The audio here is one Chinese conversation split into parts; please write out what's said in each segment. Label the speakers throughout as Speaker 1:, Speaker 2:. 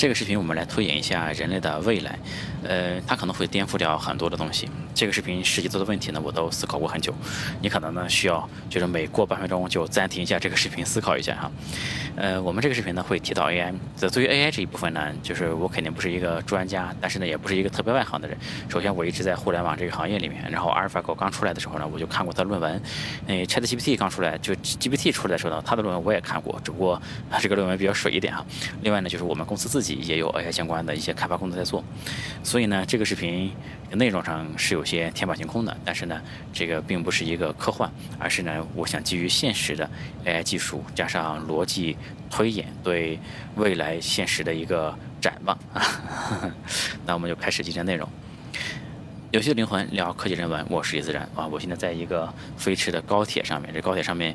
Speaker 1: 这个视频我们来推演一下人类的未来，呃，它可能会颠覆掉很多的东西。这个视频实际做的问题呢，我都思考过很久。你可能呢需要就是每过半分钟就暂停一下这个视频思考一下哈。呃，我们这个视频呢会提到 AI。这对于 AI 这一部分呢，就是我肯定不是一个专家，但是呢也不是一个特别外行的人。首先我一直在互联网这个行业里面，然后阿尔法狗刚出来的时候呢，我就看过它论文。嗯，ChatGPT 刚出来就 GPT 出来的时候呢，它的论文我也看过，只不过这个论文比较水一点哈。另外呢，就是我们公司自己。也有 AI 相关的一些开发工作在做，所以呢，这个视频内容上是有些天马行空的，但是呢，这个并不是一个科幻，而是呢，我想基于现实的 AI 技术加上逻辑推演，对未来现实的一个展望啊。那我们就开始今天内容。游戏的灵魂聊科技人文，我是李自然啊。我现在在一个飞驰的高铁上面，这高铁上面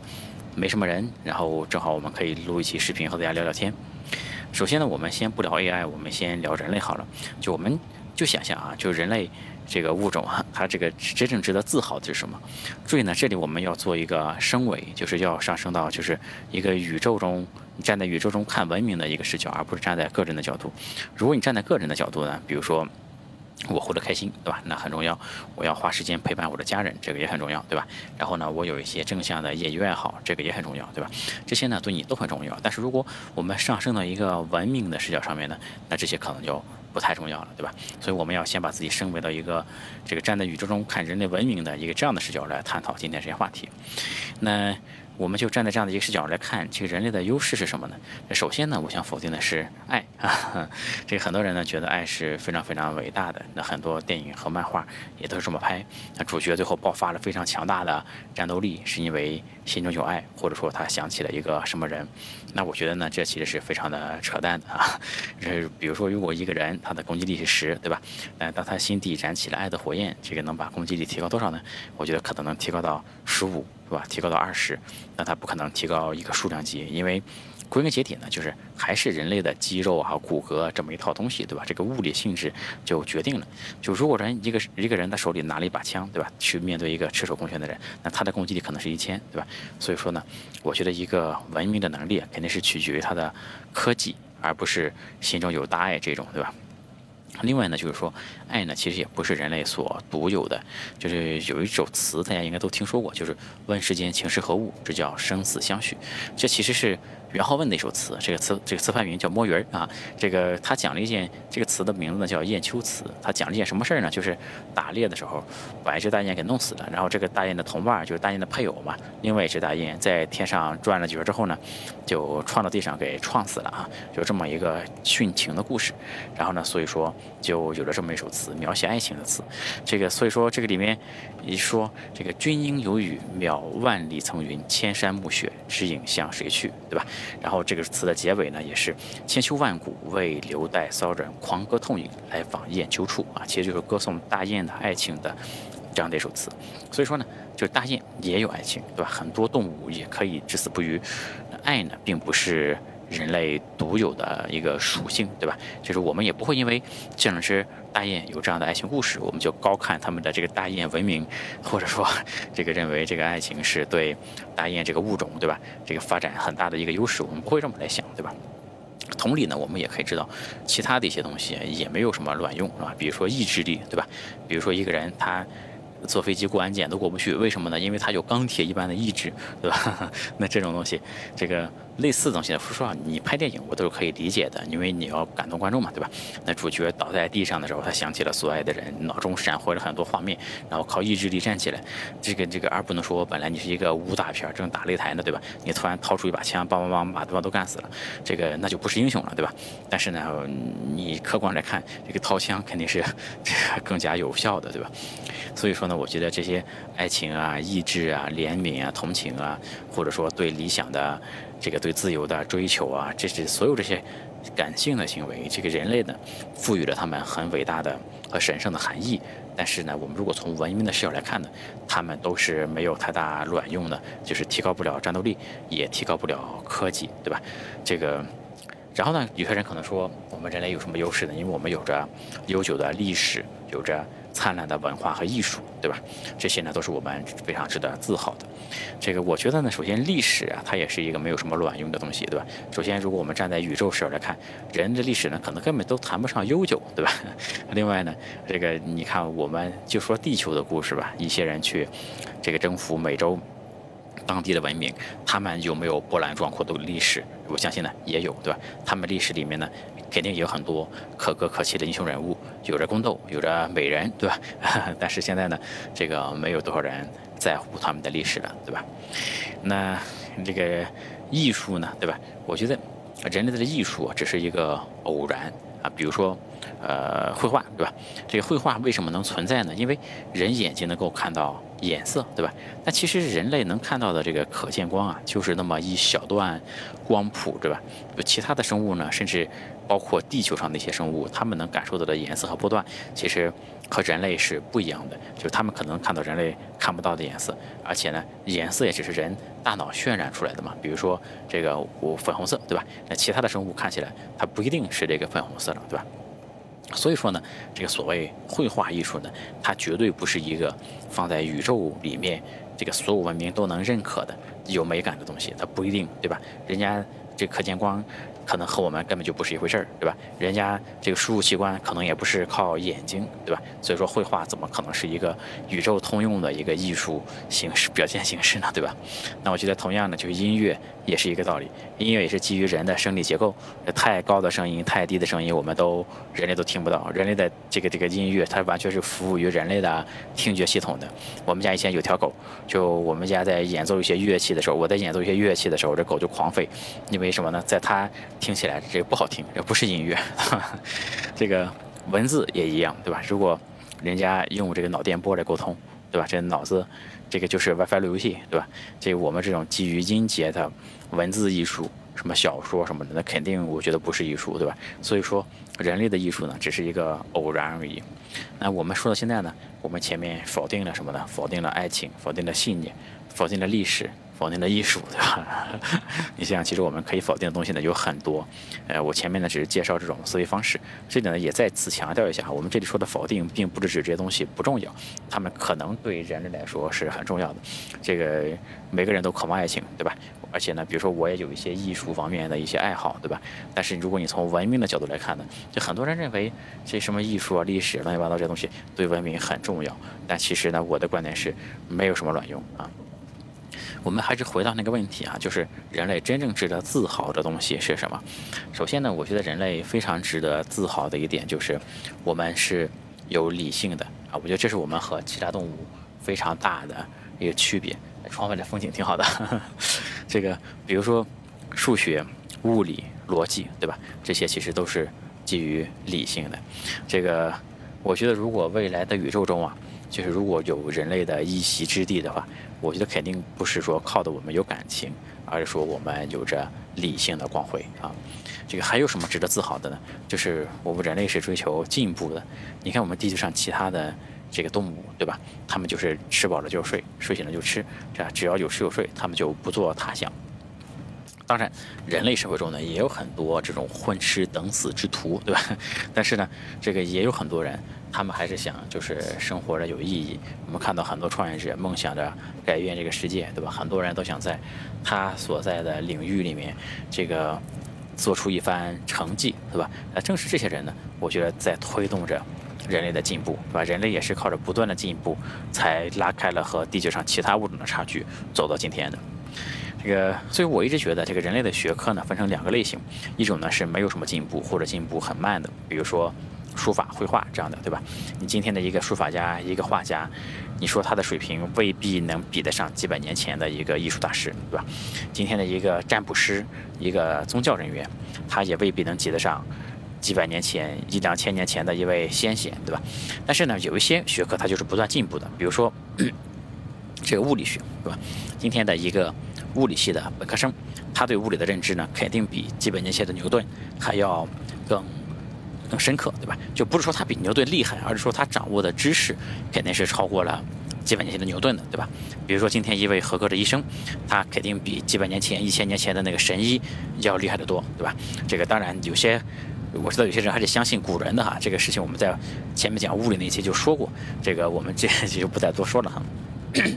Speaker 1: 没什么人，然后正好我们可以录一期视频和大家聊聊天。首先呢，我们先不聊 AI，我们先聊人类好了。就我们就想象啊，就人类这个物种啊，它这个真正值得自豪的是什么？注意呢，这里我们要做一个升维，就是要上升到就是一个宇宙中你站在宇宙中看文明的一个视角，而不是站在个人的角度。如果你站在个人的角度呢，比如说。我活得开心，对吧？那很重要。我要花时间陪伴我的家人，这个也很重要，对吧？然后呢，我有一些正向的业余爱好，这个也很重要，对吧？这些呢，对你都很重要。但是如果我们上升到一个文明的视角上面呢，那这些可能就不太重要了，对吧？所以我们要先把自己升维到一个这个站在宇宙中看人类文明的一个这样的视角来探讨今天这些话题。那。我们就站在这样的一个视角来看，这个人类的优势是什么呢？首先呢，我想否定的是爱啊。这个很多人呢觉得爱是非常非常伟大的，那很多电影和漫画也都是这么拍。那主角最后爆发了非常强大的战斗力，是因为心中有爱，或者说他想起了一个什么人。那我觉得呢，这其实是非常的扯淡的啊。这比如说，如果一个人他的攻击力是十，对吧？那当他心底燃起了爱的火焰，这个能把攻击力提高多少呢？我觉得可能能提高到十五。是吧？提高到二十，那他不可能提高一个数量级，因为归根结底呢，就是还是人类的肌肉啊、骨骼这么一套东西，对吧？这个物理性质就决定了，就如果人一个一个人他手里拿了一把枪，对吧？去面对一个赤手空拳的人，那他的攻击力可能是一千，对吧？所以说呢，我觉得一个文明的能力肯定是取决于他的科技，而不是心中有大爱这种，对吧？另外呢，就是说，爱呢，其实也不是人类所独有的，就是有一首词，大家应该都听说过，就是“问世间情是何物，这叫生死相许”。这其实是。元好问的一首词，这个词这个词牌名叫摸鱼儿啊。这个他讲了一件，这个词的名字呢叫雁丘词。他讲了一件什么事儿呢？就是打猎的时候把一只大雁给弄死了，然后这个大雁的同伴就是大雁的配偶嘛，另外一只大雁在天上转了几圈之后呢，就撞到地上给撞死了啊。就这么一个殉情的故事。然后呢，所以说就有了这么一首词，描写爱情的词。这个所以说这个里面一说这个君应有语，渺万里层云，千山暮雪，知影向谁去，对吧？然后这个词的结尾呢，也是千秋万古为留待骚人狂歌痛饮来访雁丘处啊，其实就是歌颂大雁的爱情的这样的一首词。所以说呢，就大雁也有爱情，对吧？很多动物也可以至死不渝。爱呢，并不是。人类独有的一个属性，对吧？就是我们也不会因为这两只大雁有这样的爱情故事，我们就高看他们的这个大雁文明，或者说这个认为这个爱情是对大雁这个物种，对吧？这个发展很大的一个优势，我们不会这么来想，对吧？同理呢，我们也可以知道，其他的一些东西也没有什么卵用，是吧？比如说意志力，对吧？比如说一个人他。坐飞机过安检都过不去，为什么呢？因为他有钢铁一般的意志，对吧？那这种东西，这个类似的东西呢，说实话，你拍电影我都是可以理解的，因为你要感动观众嘛，对吧？那主角倒在地上的时候，他想起了所爱的人，脑中闪回了很多画面，然后靠意志力站起来，这个这个，而不能说本来你是一个武打片，正打擂台呢，对吧？你突然掏出一把枪，梆梆梆把对方都干死了，这个那就不是英雄了，对吧？但是呢，你客观来看，这个掏枪肯定是 更加有效的，对吧？所以说呢，我觉得这些爱情啊、意志啊、怜悯啊、同情啊，或者说对理想的这个对自由的追求啊，这是所有这些感性的行为，这个人类呢，赋予了他们很伟大的和神圣的含义。但是呢，我们如果从文明的视角来看呢，他们都是没有太大卵用的，就是提高不了战斗力，也提高不了科技，对吧？这个。然后呢，有些人可能说，我们人类有什么优势呢？因为我们有着悠久的历史，有着灿烂的文化和艺术，对吧？这些呢都是我们非常值得自豪的。这个我觉得呢，首先历史啊，它也是一个没有什么卵用的东西，对吧？首先，如果我们站在宇宙视角来看，人的历史呢，可能根本都谈不上悠久，对吧？另外呢，这个你看，我们就说地球的故事吧，一些人去这个征服美洲。当地的文明，他们有没有波澜壮阔的历史？我相信呢，也有，对吧？他们历史里面呢，肯定有很多可歌可泣的英雄人物，有着宫斗，有着美人，对吧？但是现在呢，这个没有多少人在乎他们的历史了，对吧？那这个艺术呢，对吧？我觉得人类的艺术只是一个偶然啊，比如说。呃，绘画对吧？这个绘画为什么能存在呢？因为人眼睛能够看到颜色，对吧？那其实人类能看到的这个可见光啊，就是那么一小段光谱，对吧？其他的生物呢，甚至包括地球上的一些生物，他们能感受到的颜色和波段，其实和人类是不一样的。就是他们可能看到人类看不到的颜色，而且呢，颜色也只是人大脑渲染出来的嘛。比如说这个我粉红色，对吧？那其他的生物看起来它不一定是这个粉红色的，对吧？所以说呢，这个所谓绘画艺术呢，它绝对不是一个放在宇宙里面，这个所有文明都能认可的有美感的东西，它不一定，对吧？人家这可见光。可能和我们根本就不是一回事儿，对吧？人家这个输入器官可能也不是靠眼睛，对吧？所以说绘画怎么可能是一个宇宙通用的一个艺术形式表现形式呢？对吧？那我觉得同样的，就是音乐也是一个道理，音乐也是基于人的生理结构，太高的声音、太低的声音，我们都人类都听不到。人类的这个这个音乐，它完全是服务于人类的听觉系统的。我们家以前有条狗，就我们家在演奏一些乐器的时候，我在演奏一些乐器的时候，这狗就狂吠，因为什么呢？在它听起来这不好听，这不是音乐，这个文字也一样，对吧？如果人家用这个脑电波来沟通，对吧？这脑子这个就是 WiFi 路由器，对吧？这我们这种基于音节的文字艺术，什么小说什么的，那肯定我觉得不是艺术，对吧？所以说，人类的艺术呢，只是一个偶然而已。那我们说到现在呢，我们前面否定了什么呢？否定了爱情，否定了信念，否定了历史。否定的艺术，对吧？你想想，其实我们可以否定的东西呢有很多。呃，我前面呢只是介绍这种思维方式，这里呢也再次强调一下，我们这里说的否定，并不是指这些东西不重要，他们可能对人类来说是很重要的。这个每个人都渴望爱情，对吧？而且呢，比如说我也有一些艺术方面的一些爱好，对吧？但是如果你从文明的角度来看呢，就很多人认为这什么艺术啊、历史乱七八糟这些东西对文明很重要，但其实呢，我的观点是没有什么卵用啊。我们还是回到那个问题啊，就是人类真正值得自豪的东西是什么？首先呢，我觉得人类非常值得自豪的一点就是，我们是有理性的啊。我觉得这是我们和其他动物非常大的一个区别。窗外的风景挺好的，这个比如说数学、物理、逻辑，对吧？这些其实都是基于理性的。这个我觉得，如果未来的宇宙中啊，就是如果有人类的一席之地的话。我觉得肯定不是说靠的我们有感情，而是说我们有着理性的光辉啊。这个还有什么值得自豪的呢？就是我们人类是追求进步的。你看我们地球上其他的这个动物，对吧？他们就是吃饱了就睡，睡醒了就吃，这只要有吃有睡，他们就不做他想。当然，人类社会中呢也有很多这种混吃等死之徒，对吧？但是呢，这个也有很多人。他们还是想就是生活着有意义。我们看到很多创业者梦想着改变这个世界，对吧？很多人都想在他所在的领域里面，这个做出一番成绩，对吧？那正是这些人呢，我觉得在推动着人类的进步，对吧？人类也是靠着不断的进步，才拉开了和地球上其他物种的差距，走到今天的。这个，所以我一直觉得这个人类的学科呢，分成两个类型，一种呢是没有什么进步或者进步很慢的，比如说。书法、绘画这样的，对吧？你今天的一个书法家、一个画家，你说他的水平未必能比得上几百年前的一个艺术大师，对吧？今天的一个占卜师、一个宗教人员，他也未必能及得上几百年前、一两千年前的一位先贤，对吧？但是呢，有一些学科它就是不断进步的，比如说这个物理学，对吧？今天的一个物理系的本科生，他对物理的认知呢，肯定比几百年前的牛顿还要更。更深刻，对吧？就不是说他比牛顿厉害，而是说他掌握的知识肯定是超过了几百年前的牛顿的，对吧？比如说今天一位合格的医生，他肯定比几百年前、一千年前的那个神医要厉害得多，对吧？这个当然有些我知道有些人还是相信古人的哈，这个事情我们在前面讲物理那一期就说过，这个我们这 就不再多说了哈。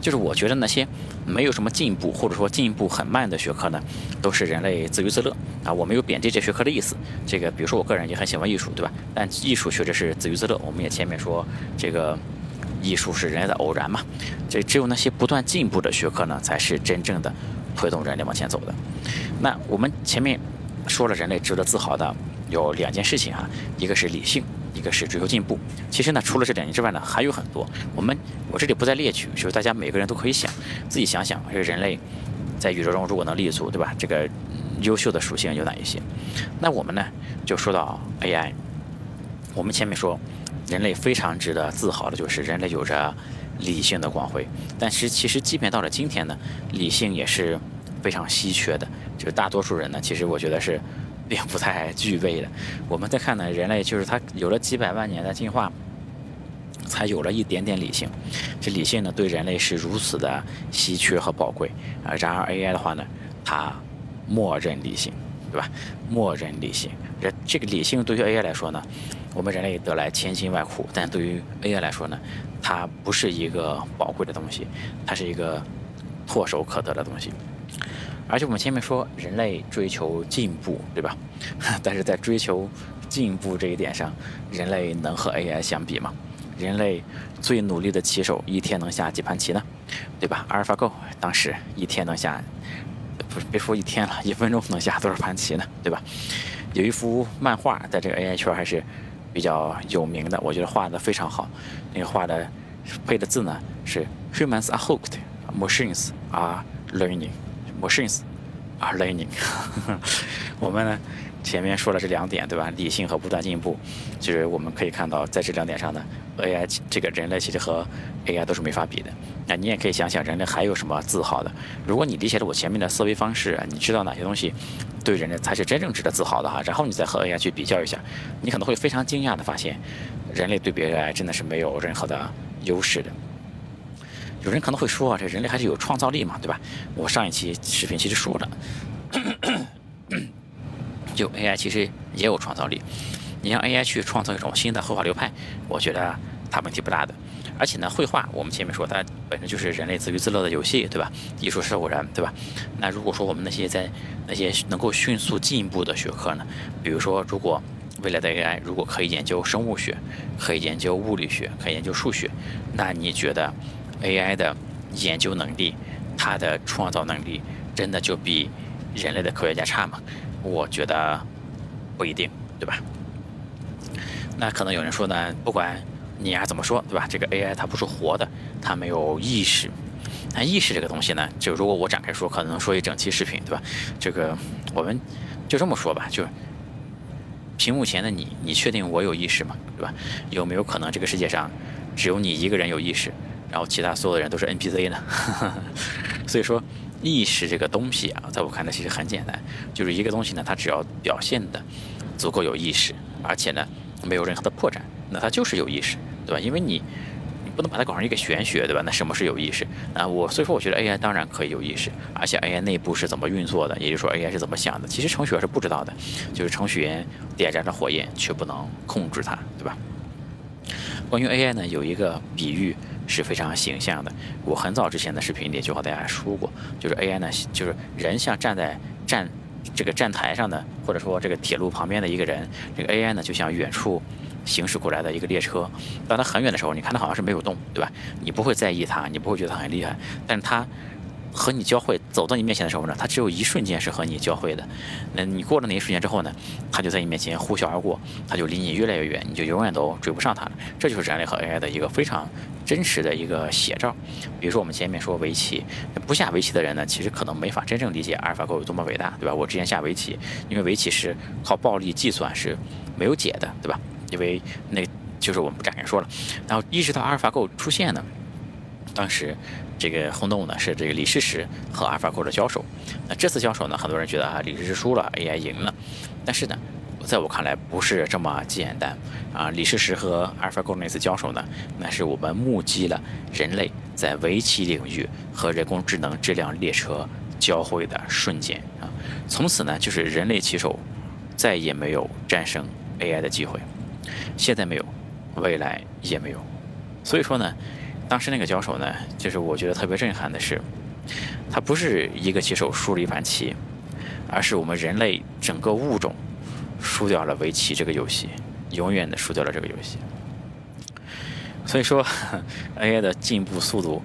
Speaker 1: 就是我觉得那些没有什么进步或者说进步很慢的学科呢，都是人类自娱自乐啊。我没有贬低这学科的意思。这个比如说我个人也很喜欢艺术，对吧？但艺术确实是自娱自乐。我们也前面说这个艺术是人类的偶然嘛。这只有那些不断进步的学科呢，才是真正的推动人类往前走的。那我们前面说了，人类值得自豪的有两件事情啊，一个是理性。一个是追求进步，其实呢，除了这两点之外呢，还有很多。我们我这里不再列举，就是大家每个人都可以想，自己想想，这个人类在宇宙中如果能立足，对吧？这个优秀的属性有哪一些？那我们呢，就说到 AI。我们前面说，人类非常值得自豪的就是人类有着理性的光辉。但是其实，即便到了今天呢，理性也是非常稀缺的。就是大多数人呢，其实我觉得是。并不太具备的。我们再看呢，人类就是它有了几百万年的进化，才有了一点点理性。这理性呢，对人类是如此的稀缺和宝贵啊。然而 AI 的话呢，它默认理性，对吧？默认理性。这这个理性对于 AI 来说呢，我们人类得来千辛万苦，但对于 AI 来说呢，它不是一个宝贵的东西，它是一个唾手可得的东西。而且我们前面说人类追求进步，对吧？但是在追求进步这一点上，人类能和 AI 相比吗？人类最努力的棋手一天能下几盘棋呢？对吧？阿尔法狗当时一天能下，不是别说一天了，一分钟能下多少盘棋呢？对吧？有一幅漫画在这个 AI 圈还是比较有名的，我觉得画的非常好。那个画的配的字呢是 Humans are hooked, machines are learning。Machines are learning。我们呢，前面说了这两点，对吧？理性和不断进步，就是我们可以看到，在这两点上呢，AI 这个人类其实和 AI 都是没法比的。那你也可以想想，人类还有什么自豪的？如果你理解了我前面的思维方式，你知道哪些东西对人类才是真正值得自豪的哈？然后你再和 AI 去比较一下，你可能会非常惊讶的发现，人类对比 AI 真的是没有任何的优势的。有人可能会说啊，这人类还是有创造力嘛，对吧？我上一期视频其实说了，就 AI 其实也有创造力。你让 AI 去创造一种新的绘画流派，我觉得它问题不大的。而且呢，绘画我们前面说它本身就是人类自娱自乐的游戏，对吧？艺术是偶然，对吧？那如果说我们那些在那些能够迅速进步的学科呢，比如说如果未来的 AI 如果可以研究生物学，可以研究物理学，可以研究数学，那你觉得？AI 的研究能力，它的创造能力，真的就比人类的科学家差吗？我觉得不一定，对吧？那可能有人说呢，不管你丫怎么说，对吧？这个 AI 它不是活的，它没有意识。那意识这个东西呢，就如果我展开说，可能说一整期视频，对吧？这个我们就这么说吧，就屏幕前的你，你确定我有意识吗？对吧？有没有可能这个世界上只有你一个人有意识？然后其他所有的人都是 NPC 呢，所以说意识这个东西啊，在我看来其实很简单，就是一个东西呢，它只要表现的足够有意识，而且呢没有任何的破绽，那它就是有意识，对吧？因为你你不能把它搞成一个玄学，对吧？那什么是有意识？啊，我所以说我觉得 AI 当然可以有意识，而且 AI 内部是怎么运作的，也就是说 AI 是怎么想的，其实程序员是不知道的，就是程序员点燃了火焰却不能控制它，对吧？关于 AI 呢，有一个比喻。是非常形象的。我很早之前的视频里就和大家说过，就是 AI 呢，就是人像站在站这个站台上的，或者说这个铁路旁边的一个人，这个 AI 呢就像远处行驶过来的一个列车。当它很远的时候，你看它好像是没有动，对吧？你不会在意它，你不会觉得它很厉害，但是它。和你交汇，走到你面前的时候呢，它只有一瞬间是和你交汇的。那你过了那一瞬间之后呢，它就在你面前呼啸而过，它就离你越来越远，你就永远都追不上它了。这就是人类和 AI 的一个非常真实的一个写照。比如说我们前面说围棋，不下围棋的人呢，其实可能没法真正理解阿尔法狗有多么伟大，对吧？我之前下围棋，因为围棋是靠暴力计算是没有解的，对吧？因为那就是我们不展开说了。然后一直到阿尔法狗出现呢，当时。这个轰动呢是这个李世石和阿尔法狗的交手，那这次交手呢，很多人觉得啊李世石输了，AI 赢了，但是呢，在我看来不是这么简单啊。李世石和阿尔法狗那次交手呢，那是我们目击了人类在围棋领域和人工智能这辆列车交汇的瞬间啊。从此呢，就是人类棋手再也没有战胜 AI 的机会。现在没有，未来也没有。所以说呢，当时那个交手呢，就是我觉得特别震撼的是，它不是一个棋手输了一盘棋，而是我们人类整个物种输掉了围棋这个游戏，永远的输掉了这个游戏。所以说，AI 的进步速度，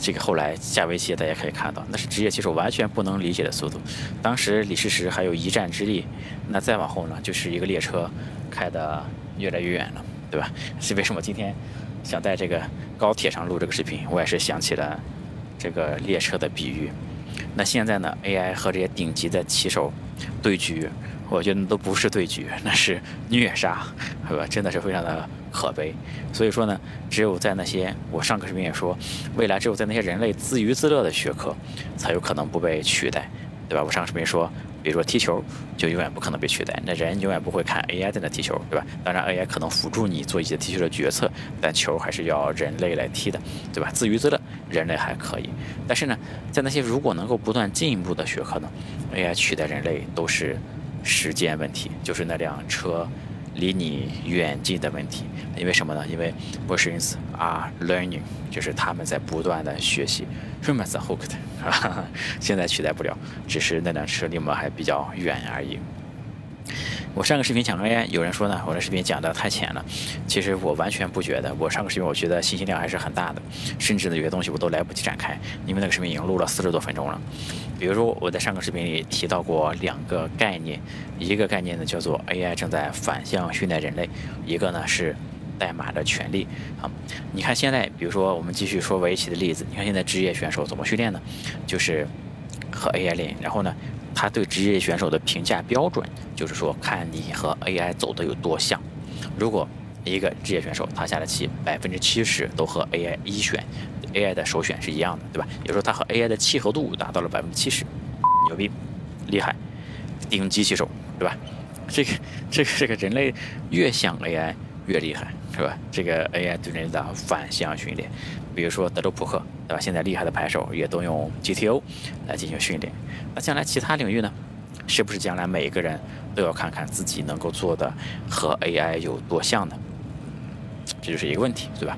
Speaker 1: 这个后来下围棋大家可以看到，那是职业棋手完全不能理解的速度。当时李世石还有一战之力，那再往后呢，就是一个列车开的越来越远了，对吧？是为什么今天想在这个高铁上录这个视频？我也是想起了这个列车的比喻。那现在呢，AI 和这些顶级的棋手对局，我觉得都不是对局，那是虐杀，是吧？真的是非常的。可悲，所以说呢，只有在那些我上个视频也说，未来只有在那些人类自娱自乐的学科，才有可能不被取代，对吧？我上个视频说，比如说踢球，就永远不可能被取代，那人永远不会看 AI 在那踢球，对吧？当然 AI 可能辅助你做一些踢球的决策，但球还是要人类来踢的，对吧？自娱自乐，人类还可以，但是呢，在那些如果能够不断进步的学科呢，AI 取代人类都是时间问题，就是那辆车。离你远近的问题，因为什么呢？因为 machines are learning，就是他们在不断的学习。humans are hooked，现在取代不了，只是那辆车离我们还比较远而已。我上个视频讲 AI，有人说呢，我的视频讲的太浅了。其实我完全不觉得，我上个视频我觉得信息量还是很大的，甚至呢有些东西我都来不及展开，因为那个视频已经录了四十多分钟了。比如说我在上个视频里提到过两个概念，一个概念呢叫做 AI 正在反向训练人类，一个呢是代码的权利。啊，你看现在，比如说我们继续说围棋的例子，你看现在职业选手怎么训练呢？就是和 AI 练，然后呢？他对职业选手的评价标准，就是说看你和 AI 走的有多像。如果一个职业选手他下的棋百分之七十都和 AI 一选，AI 的首选是一样的，对吧？也就是说他和 AI 的契合度达到了百分之七十，牛逼，厉害，顶级棋手，对吧？这个这个这个人类越像 AI 越厉害，是吧？这个 AI 对人的反向训练，比如说德州扑克，对吧？现在厉害的牌手也都用 GTO 来进行训练。那将来其他领域呢？是不是将来每一个人都要看看自己能够做的和 AI 有多像呢？这就是一个问题，对吧？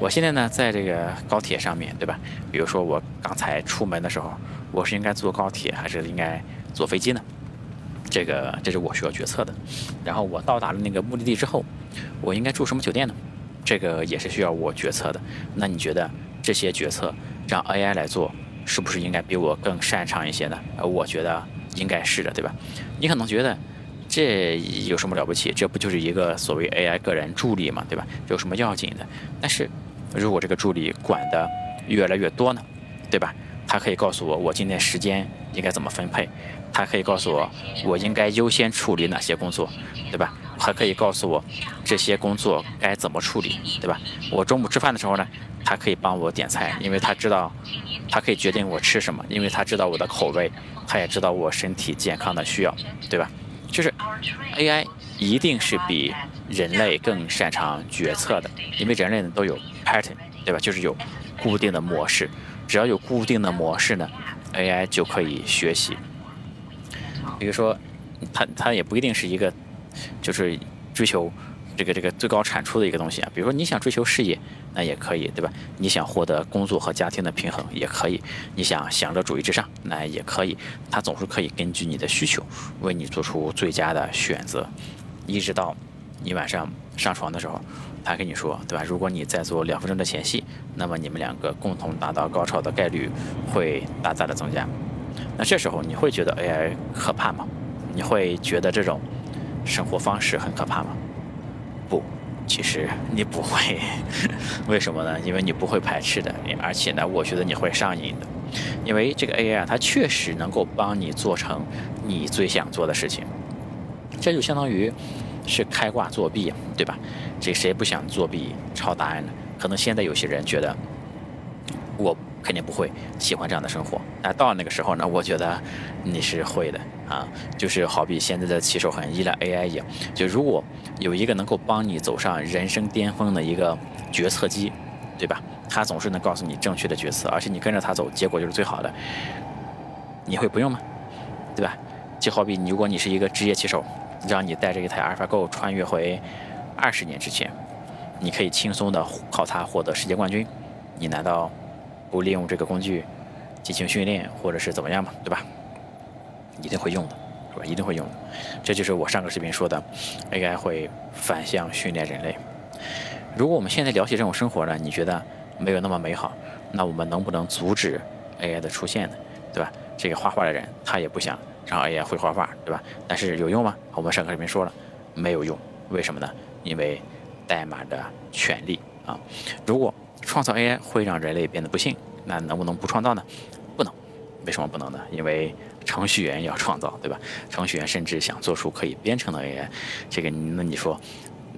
Speaker 1: 我现在呢，在这个高铁上面对吧？比如说我刚才出门的时候，我是应该坐高铁还是应该坐飞机呢？这个这是我需要决策的。然后我到达了那个目的地之后，我应该住什么酒店呢？这个也是需要我决策的。那你觉得这些决策让 AI 来做？是不是应该比我更擅长一些呢？呃，我觉得应该是的，对吧？你可能觉得这有什么了不起？这不就是一个所谓 AI 个人助理嘛，对吧？有什么要紧的？但是如果这个助理管的越来越多呢，对吧？他可以告诉我我今天时间应该怎么分配，他可以告诉我我应该优先处理哪些工作，对吧？还可以告诉我这些工作该怎么处理，对吧？我中午吃饭的时候呢？他可以帮我点菜，因为他知道，他可以决定我吃什么，因为他知道我的口味，他也知道我身体健康的需要，对吧？就是 AI 一定是比人类更擅长决策的，因为人类都有 pattern，对吧？就是有固定的模式，只要有固定的模式呢，AI 就可以学习。比如说，它它也不一定是一个，就是追求。这个这个最高产出的一个东西啊，比如说你想追求事业，那也可以，对吧？你想获得工作和家庭的平衡，也可以；你想享乐主义至上，那也可以。它总是可以根据你的需求，为你做出最佳的选择。一直到你晚上上床的时候，他跟你说，对吧？如果你在做两分钟的前戏，那么你们两个共同达到高潮的概率会大大的增加。那这时候你会觉得 AI 可怕吗？你会觉得这种生活方式很可怕吗？不，其实你不会，为什么呢？因为你不会排斥的，而且呢，我觉得你会上瘾的，因为这个 AI 啊，它确实能够帮你做成你最想做的事情，这就相当于是开挂作弊，对吧？这谁不想作弊抄答案呢？可能现在有些人觉得我。肯定不会喜欢这样的生活。那到那个时候呢？我觉得你是会的啊，就是好比现在的骑手很依赖 AI 一样。就如果有一个能够帮你走上人生巅峰的一个决策机，对吧？他总是能告诉你正确的决策，而且你跟着他走，结果就是最好的。你会不用吗？对吧？就好比你如果你是一个职业棋手，让你带着一台阿尔法 Go 穿越回二十年之前，你可以轻松的靠它获得世界冠军，你难道不利用这个工具进行训练或者是怎么样吗？对吧？一定会用的，是吧？一定会用的。这就是我上个视频说的，AI 会反向训练人类。如果我们现在聊起这种生活呢，你觉得没有那么美好，那我们能不能阻止 AI 的出现呢？对吧？这个画画的人他也不想让 AI 会画画，对吧？但是有用吗？我们上课里面说了，没有用。为什么呢？因为代码的权利啊。如果创造 AI 会让人类变得不幸，那能不能不创造呢？不能。为什么不能呢？因为程序员要创造，对吧？程序员甚至想做出可以编程的 AI，这个那你说？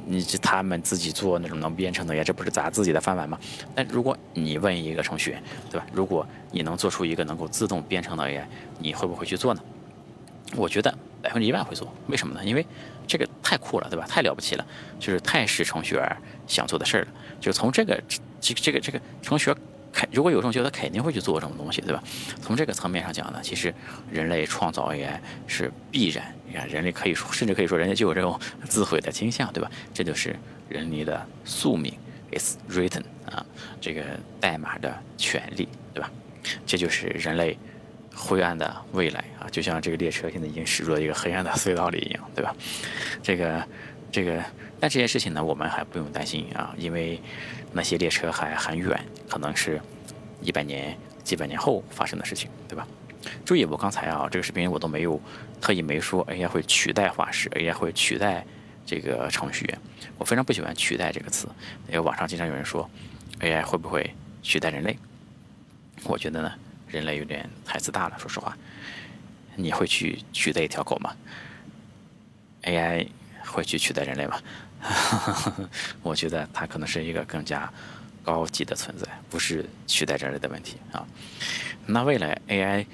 Speaker 1: 你他们自己做那种能编程的呀，这不是砸自己的饭碗吗？那如果你问一个程序员，对吧？如果你能做出一个能够自动编程的 AI，你会不会去做呢？我觉得百分之一万会做。为什么呢？因为这个太酷了，对吧？太了不起了，就是太是程序员想做的事儿了。就从这个这这个这个程序员。肯如果有这种需求，他肯定会去做这种东西，对吧？从这个层面上讲呢，其实人类创造 AI 是必然。你看，人类可以说，甚至可以说，人家就有这种 自毁的倾向，对吧？这就是人类的宿命，is written 啊，这个代码的权利，对吧？这就是人类灰暗的未来啊，就像这个列车现在已经驶入了一个黑暗的隧道里一样，对吧？这个，这个，但这件事情呢，我们还不用担心啊，因为。那些列车还很远，可能是一百年、几百年后发生的事情，对吧？注意，我刚才啊，这个视频我都没有特意没说 AI 会取代化石，AI 会取代这个程序员。我非常不喜欢“取代”这个词，因为网上经常有人说 AI 会不会取代人类？我觉得呢，人类有点太自大了。说实话，你会去取代一条狗吗？AI 会去取代人类吗？我觉得它可能是一个更加高级的存在，不是取代人类的问题啊。那未来 AI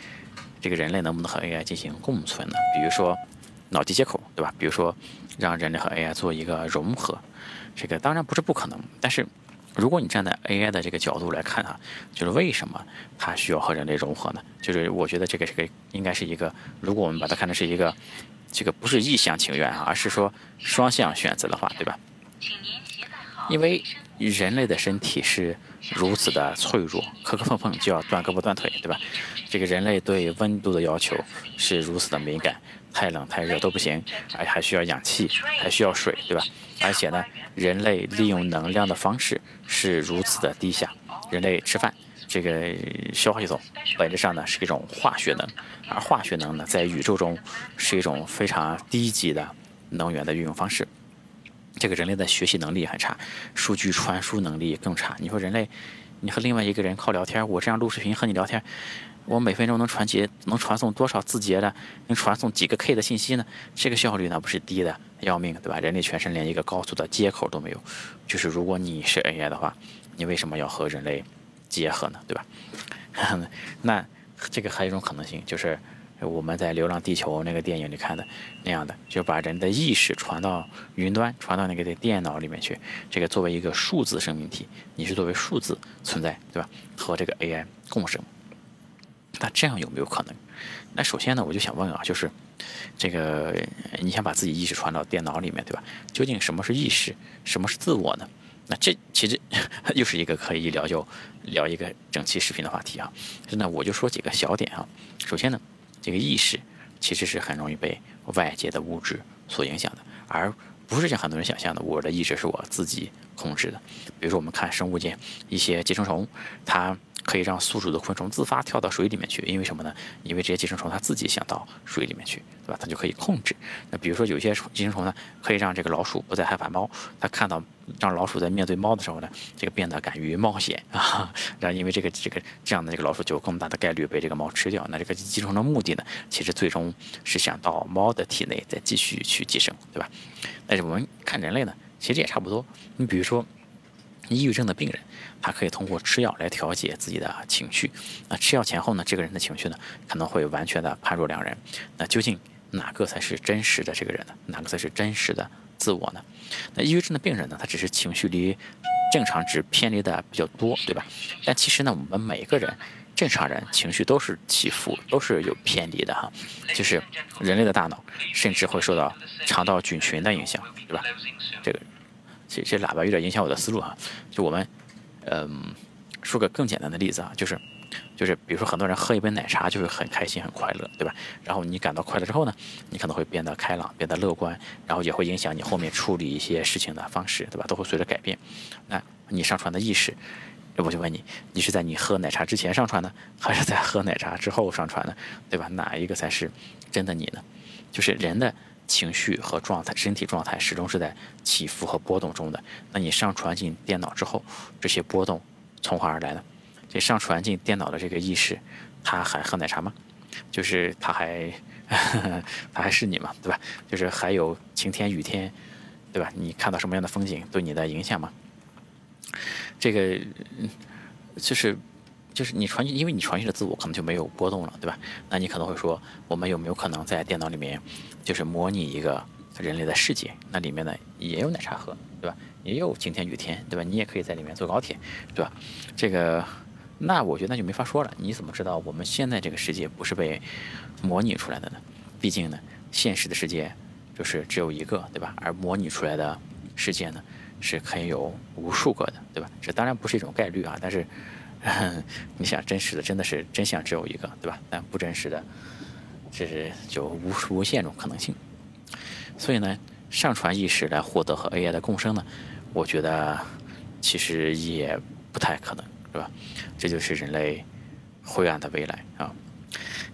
Speaker 1: 这个人类能不能和 AI 进行共存呢？比如说脑机接口，对吧？比如说让人类和 AI 做一个融合，这个当然不是不可能。但是如果你站在 AI 的这个角度来看啊，就是为什么它需要和人类融合呢？就是我觉得这个这个应该是一个，如果我们把它看成是一个。这个不是一厢情愿啊，而是说双向选择的话，对吧？因为人类的身体是如此的脆弱，磕磕碰碰就要断胳膊断腿，对吧？这个人类对温度的要求是如此的敏感，太冷太热都不行，还还需要氧气，还需要水，对吧？而且呢，人类利用能量的方式是如此的低下，人类吃饭。这个消化系统本质上呢是一种化学能，而化学能呢在宇宙中是一种非常低级的能源的运用方式。这个人类的学习能力很差，数据传输能力更差。你说人类，你和另外一个人靠聊天，我这样录视频和你聊天，我每分钟能传接能传送多少字节的，能传送几个 K 的信息呢？这个效率呢不是低的要命，对吧？人类全身连一个高速的接口都没有。就是如果你是 AI 的话，你为什么要和人类？结合呢，对吧？那这个还有一种可能性，就是我们在《流浪地球》那个电影里看的那样的，就把人的意识传到云端，传到那个电脑里面去。这个作为一个数字生命体，你是作为数字存在，对吧？和这个 AI 共生。那这样有没有可能？那首先呢，我就想问啊，就是这个你想把自己意识传到电脑里面，对吧？究竟什么是意识？什么是自我呢？那这其实 又是一个可以聊就聊一个整期视频的话题啊。那我就说几个小点啊。首先呢，这个意识其实是很容易被外界的物质所影响的，而不是像很多人想象的，我的意识是我自己控制的。比如说，我们看生物界一些寄生虫，它。可以让宿主的昆虫自发跳到水里面去，因为什么呢？因为这些寄生虫它自己想到水里面去，对吧？它就可以控制。那比如说有些寄生虫呢，可以让这个老鼠不再害怕猫，它看到让老鼠在面对猫的时候呢，这个变得敢于冒险啊。然后因为这个这个这样的这个老鼠就有更大的概率被这个猫吃掉。那这个寄生虫的目的呢，其实最终是想到猫的体内再继续去寄生，对吧？但是我们看人类呢，其实也差不多。你比如说。抑郁症的病人，他可以通过吃药来调节自己的情绪。那吃药前后呢，这个人的情绪呢，可能会完全的判若两人。那究竟哪个才是真实的这个人呢？哪个才是真实的自我呢？那抑郁症的病人呢，他只是情绪离正常值偏离的比较多，对吧？但其实呢，我们每个人正常人情绪都是起伏，都是有偏离的哈。就是人类的大脑甚至会受到肠道菌群的影响，对吧？这个这这喇叭有点影响我的思路哈。就我们，嗯，说个更简单的例子啊，就是就是比如说很多人喝一杯奶茶就会很开心很快乐，对吧？然后你感到快乐之后呢，你可能会变得开朗，变得乐观，然后也会影响你后面处理一些事情的方式，对吧？都会随着改变。那你上传的意识。我就问你，你是在你喝奶茶之前上传的，还是在喝奶茶之后上传的，对吧？哪一个才是真的你呢？就是人的情绪和状态、身体状态始终是在起伏和波动中的。那你上传进电脑之后，这些波动从何而来呢？这上传进电脑的这个意识，他还喝奶茶吗？就是他还 他还是你吗？对吧？就是还有晴天雨天，对吧？你看到什么样的风景对你的影响吗？这个就是，就是你传，因为你传讯的自我可能就没有波动了，对吧？那你可能会说，我们有没有可能在电脑里面，就是模拟一个人类的世界？那里面呢也有奶茶喝，对吧？也有晴天雨天，对吧？你也可以在里面坐高铁，对吧？这个，那我觉得那就没法说了。你怎么知道我们现在这个世界不是被模拟出来的呢？毕竟呢，现实的世界就是只有一个，对吧？而模拟出来的世界呢？是可以有无数个的，对吧？这当然不是一种概率啊，但是 你想真实的真的是真相只有一个，对吧？但不真实的，这是就无无限种可能性。所以呢，上传意识来获得和 AI 的共生呢，我觉得其实也不太可能，是吧？这就是人类灰暗的未来啊！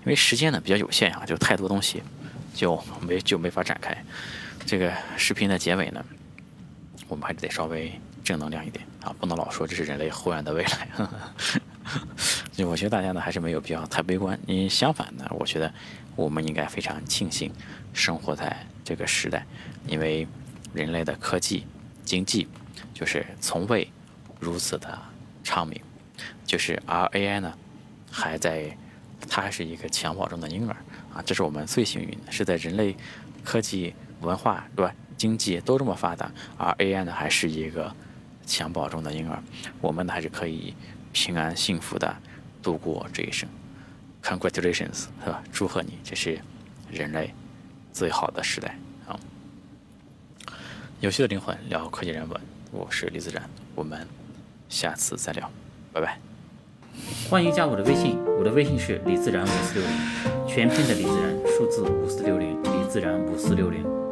Speaker 1: 因为时间呢比较有限啊，就太多东西就没就没法展开。这个视频的结尾呢？我们还得稍微正能量一点啊，不能老说这是人类灰暗的未来。所以我觉得大家呢还是没有必要太悲观。你相反呢，我觉得我们应该非常庆幸生活在这个时代，因为人类的科技、经济就是从未如此的昌明。就是而 AI 呢，还在，它还是一个襁褓中的婴儿啊，这是我们最幸运的，是在人类科技文化对吧？经济都这么发达，而 AI 呢还是一个襁褓中的婴儿，我们呢还是可以平安幸福的度过这一生。Congratulations，是吧？祝贺你，这是人类最好的时代啊！有趣的灵魂聊科技人文，我是李自然，我们下次再聊，拜拜。
Speaker 2: 欢迎加我的微信，我的微信是李自然五四六零，全拼的李自然，数字五四六零，李自然五四六零。